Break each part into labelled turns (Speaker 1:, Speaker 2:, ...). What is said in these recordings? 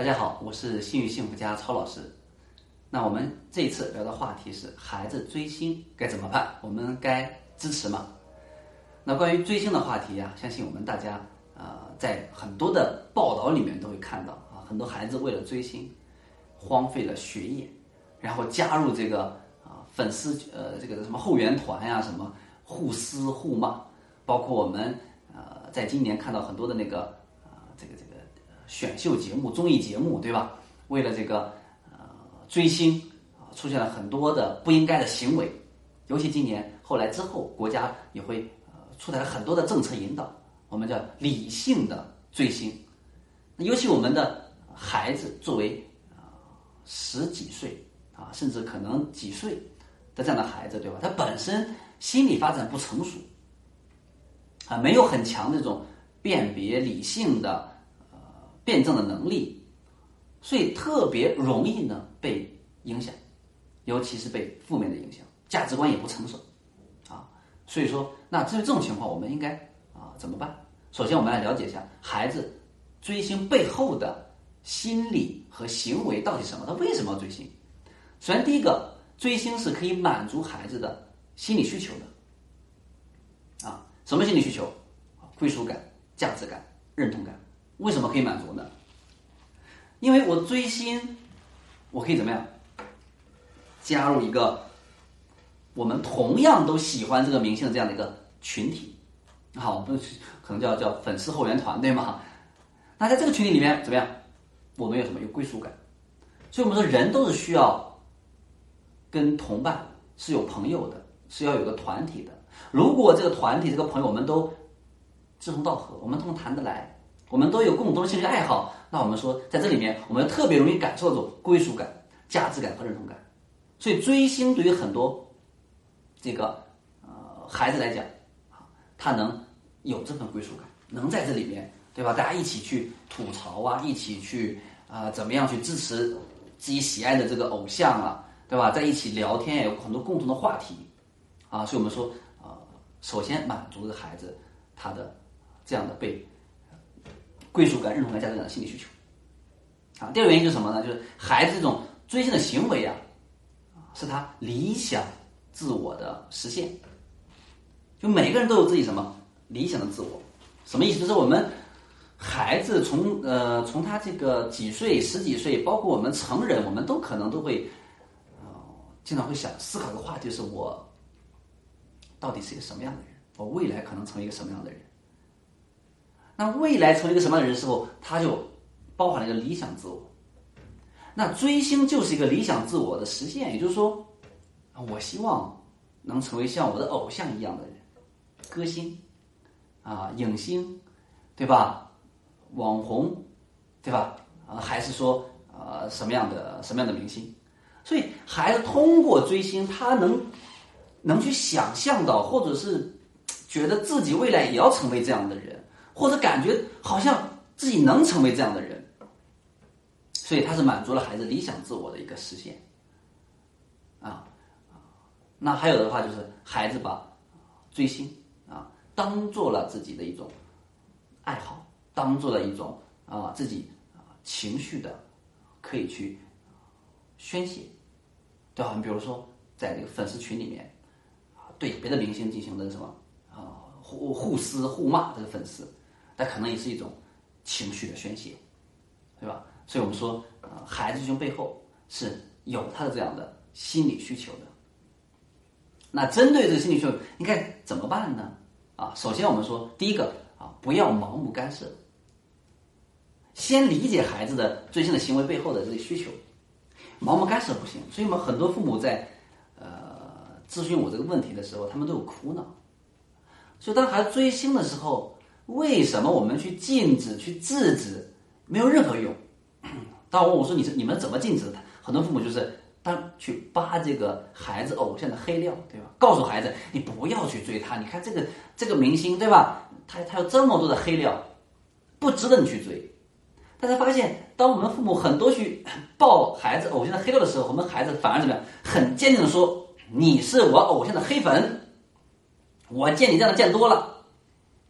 Speaker 1: 大家好，我是幸运幸福家超老师。那我们这一次聊的话题是孩子追星该怎么办？我们该支持吗？那关于追星的话题呀，相信我们大家啊，在很多的报道里面都会看到啊，很多孩子为了追星，荒废了学业，然后加入这个啊粉丝呃这个什么后援团呀，什么互撕互骂，包括我们呃在今年看到很多的那个啊这个这个选秀节目、综艺节目，对吧？为了这个呃追星啊，出现了很多的不应该的行为，尤其今年后来之后，国家也会呃。出台了很多的政策引导，我们叫理性的追星。尤其我们的孩子作为啊十几岁啊，甚至可能几岁的这样的孩子，对吧？他本身心理发展不成熟啊，没有很强的这种辨别理性的辩证的能力，所以特别容易呢被影响，尤其是被负面的影响，价值观也不成熟。啊所以说，那至于这种情况，我们应该啊怎么办？首先，我们来了解一下孩子追星背后的心理和行为到底什么？他为什么要追星？首先，第一个，追星是可以满足孩子的心理需求的。啊，什么心理需求？归属感、价值感、认同感。为什么可以满足呢？因为我追星，我可以怎么样？加入一个。我们同样都喜欢这个明星的这样的一个群体，好，不可能叫叫粉丝后援团，对吗？那在这个群体里面怎么样？我们有什么有归属感？所以我们说人都是需要跟同伴是有朋友的，是要有个团体的。如果这个团体这个朋友我们都志同道合，我们都能谈得来，我们都有共同的兴趣爱好，那我们说在这里面我们特别容易感受这种归属感、价值感和认同感。所以追星对于很多。这个呃孩子来讲，啊，他能有这份归属感，能在这里面，对吧？大家一起去吐槽啊，一起去啊，怎么样去支持自己喜爱的这个偶像啊，对吧？在一起聊天有很多共同的话题，啊，所以我们说啊，首先满足这孩子他的这样的被归属感、认同感、价值感的心理需求。啊，第二个原因就是什么呢？就是孩子这种追星的行为啊，是他理想。自我的实现，就每个人都有自己什么理想的自我，什么意思？就是我们孩子从呃从他这个几岁十几岁，包括我们成人，我们都可能都会呃经常会想思考的话题：是我到底是一个什么样的人？我未来可能成为一个什么样的人？那未来成为一个什么样的人的时候，他就包含了一个理想自我。那追星就是一个理想自我的实现，也就是说。我希望能成为像我的偶像一样的人，歌星啊，影星，对吧？网红，对吧？啊，还是说呃什么样的什么样的明星？所以孩子通过追星，他能能去想象到，或者是觉得自己未来也要成为这样的人，或者感觉好像自己能成为这样的人，所以他是满足了孩子理想自我的一个实现啊。那还有的话就是孩子把追星啊当做了自己的一种爱好，当做了一种啊自己情绪的可以去宣泄，对吧？你比如说在这个粉丝群里面，对别的明星进行的什么啊互互撕互骂这个粉丝，那可能也是一种情绪的宣泄，对吧？所以我们说啊，孩子追星背后是有他的这样的心理需求的。那针对这个心理需求，应该怎么办呢？啊，首先我们说，第一个啊，不要盲目干涉，先理解孩子的追星的行为背后的这个需求，盲目干涉不行。所以我们很多父母在呃咨询我这个问题的时候，他们都有苦恼。所以当孩子追星的时候，为什么我们去禁止、去制止没有任何用？当我问我说你是你们怎么禁止的？很多父母就是。当去扒这个孩子偶像的黑料，对吧？告诉孩子，你不要去追他。你看这个这个明星，对吧？他他有这么多的黑料，不值得你去追。但是发现，当我们父母很多去 爆孩子偶像的黑料的时候，我们孩子反而怎么样？很坚定的说：“你是我偶像的黑粉，我见你这样的见多了，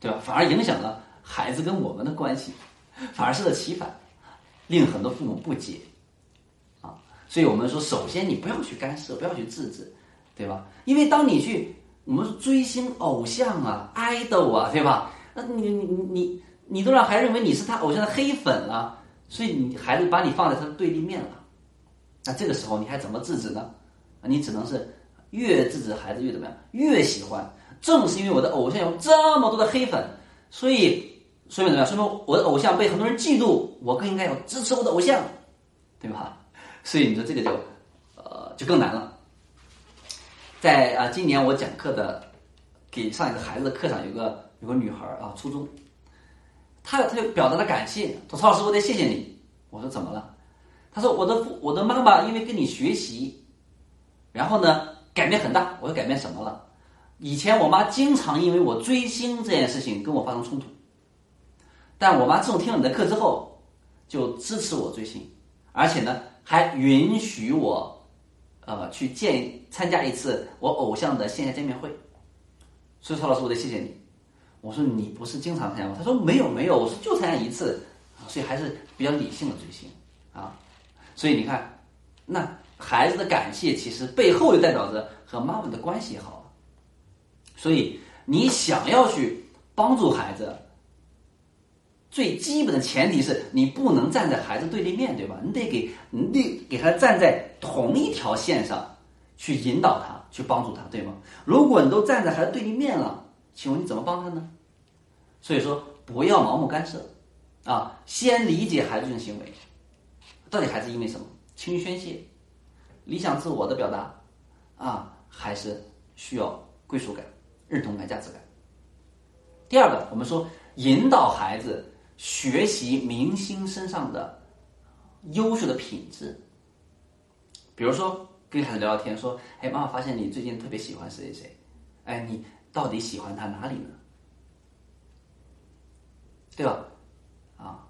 Speaker 1: 对吧？”反而影响了孩子跟我们的关系，反而适得其反。令很多父母不解啊。所以我们说，首先你不要去干涉，不要去制止，对吧？因为当你去我们追星偶像啊、idol 啊，对吧？那你你你你都让孩子认为你是他偶像的黑粉了，所以你孩子把你放在他的对立面了。那这个时候你还怎么制止呢？你只能是越制止孩子越怎么样？越喜欢。正是因为我的偶像有这么多的黑粉，所以说明怎么样？说明我的偶像被很多人嫉妒，我更应该要支持我的偶像，对吧？所以你说这个就呃就更难了。在啊，今年我讲课的给上一个孩子的课上，有个有个女孩啊，初中，她她就表达了感谢，说曹老师，我得谢谢你。我说怎么了？她说我的我的妈妈因为跟你学习，然后呢改变很大。我说改变什么了？以前我妈经常因为我追星这件事情跟我发生冲突，但我妈自从听了你的课之后，就支持我追星，而且呢还允许我，呃去见参加一次我偶像的线下见面会。所以曹老师，我得谢谢你。我说你不是经常参加吗？他说没有没有，我说就参加一次，所以还是比较理性的追星啊。所以你看，那孩子的感谢其实背后就代表着和妈妈的关系好。所以，你想要去帮助孩子，最基本的前提是你不能站在孩子对立面对吧？你得给，你得给他站在同一条线上，去引导他，去帮助他，对吗？如果你都站在孩子对立面了，请问你怎么帮他呢？所以说，不要盲目干涉，啊，先理解孩子这种行为，到底孩子因为什么？情绪宣泄、理想自我的表达，啊，还是需要归属感？认同感、价值感。第二个，我们说引导孩子学习明星身上的优秀的品质。比如说，跟孩子聊聊天，说：“哎，妈妈发现你最近特别喜欢谁谁谁，哎，你到底喜欢他哪里呢？对吧？啊，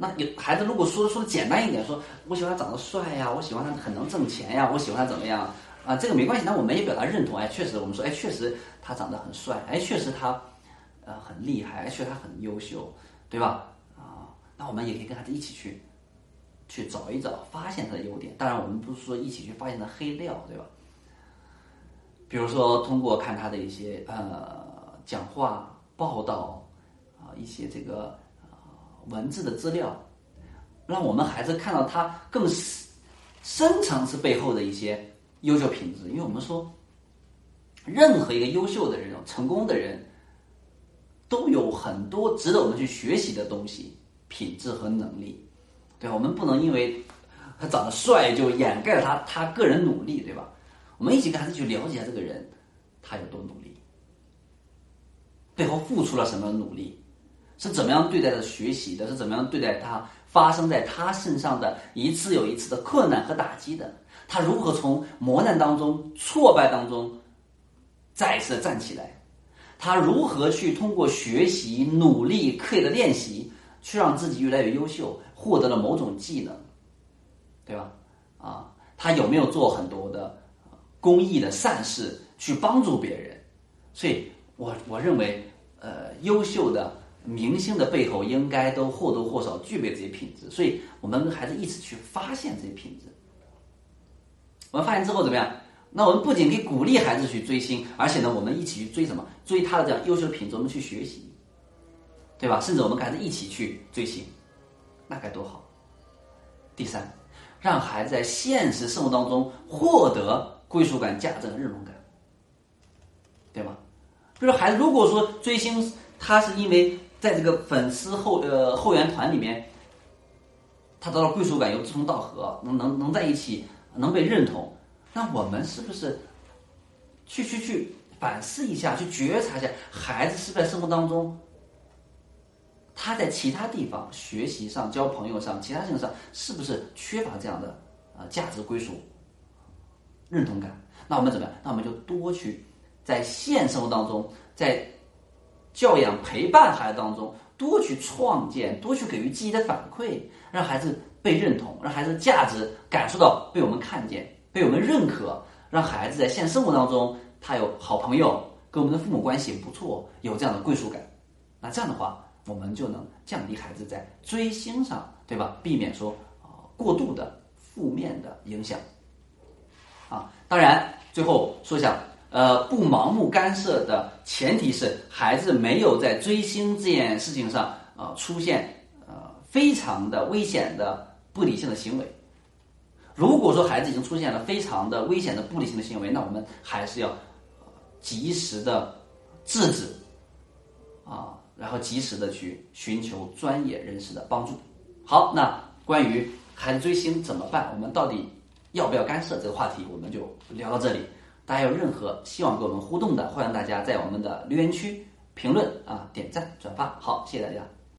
Speaker 1: 那有孩子如果说说的简单一点，说我喜欢他长得帅呀，我喜欢他很能挣钱呀，我喜欢他怎么样？”啊，这个没关系，那我们也表达认同。哎，确实，我们说，哎，确实他长得很帅，哎，确实他，呃，很厉害，哎，确实他很优秀，对吧？啊，那我们也可以跟孩子一起去，去找一找，发现他的优点。当然，我们不是说一起去发现他黑料，对吧？比如说，通过看他的一些呃讲话、报道啊，一些这个文字的资料，让我们孩子看到他更深层次背后的一些。优秀品质，因为我们说，任何一个优秀的人、成功的人，都有很多值得我们去学习的东西、品质和能力，对吧？我们不能因为他长得帅就掩盖了他他个人努力，对吧？我们一起跟孩子去了解一下这个人，他有多努力，背后付出了什么努力，是怎么样对待的学习的，是怎么样对待他发生在他身上的一次又一次的困难和打击的。他如何从磨难当中、挫败当中再次站起来？他如何去通过学习、努力、刻意的练习，去让自己越来越优秀，获得了某种技能，对吧？啊，他有没有做很多的公益的善事去帮助别人？所以，我我认为，呃，优秀的明星的背后应该都或多或少具备这些品质。所以我们跟孩子一起去发现这些品质。我们发现之后怎么样？那我们不仅可以鼓励孩子去追星，而且呢，我们一起去追什么？追他的这样优秀的品质，我们去学习，对吧？甚至我们跟孩子一起去追星，那该多好！第三，让孩子在现实生活当中获得归属感、价值和认同感，对吗？比如孩子如果说追星，他是因为在这个粉丝后呃后援团里面，他得到归属感，有志同道合，能能能在一起。能被认同，那我们是不是去去去反思一下，去觉察一下，孩子是在生活当中，他在其他地方学习上、交朋友上、其他事情上，是不是缺乏这样的啊价值归属、认同感？那我们怎么样？那我们就多去在现生活当中，在教养陪伴孩子当中，多去创建，多去给予积极的反馈，让孩子。被认同，让孩子价值感受到被我们看见、被我们认可，让孩子在现实生活当中，他有好朋友，跟我们的父母关系不错，有这样的归属感。那这样的话，我们就能降低孩子在追星上，对吧？避免说啊过度的负面的影响。啊，当然最后说一下，呃，不盲目干涉的前提是孩子没有在追星这件事情上啊出现呃非常的危险的不理性的行为。如果说孩子已经出现了非常的危险的不理性的行为，那我们还是要及时的制止啊，然后及时的去寻求专业人士的帮助。好，那关于孩子追星怎么办，我们到底要不要干涉这个话题，我们就聊到这里。大家有任何希望跟我们互动的，欢迎大家在我们的留言区评论啊、点赞、转发。好，谢谢大家。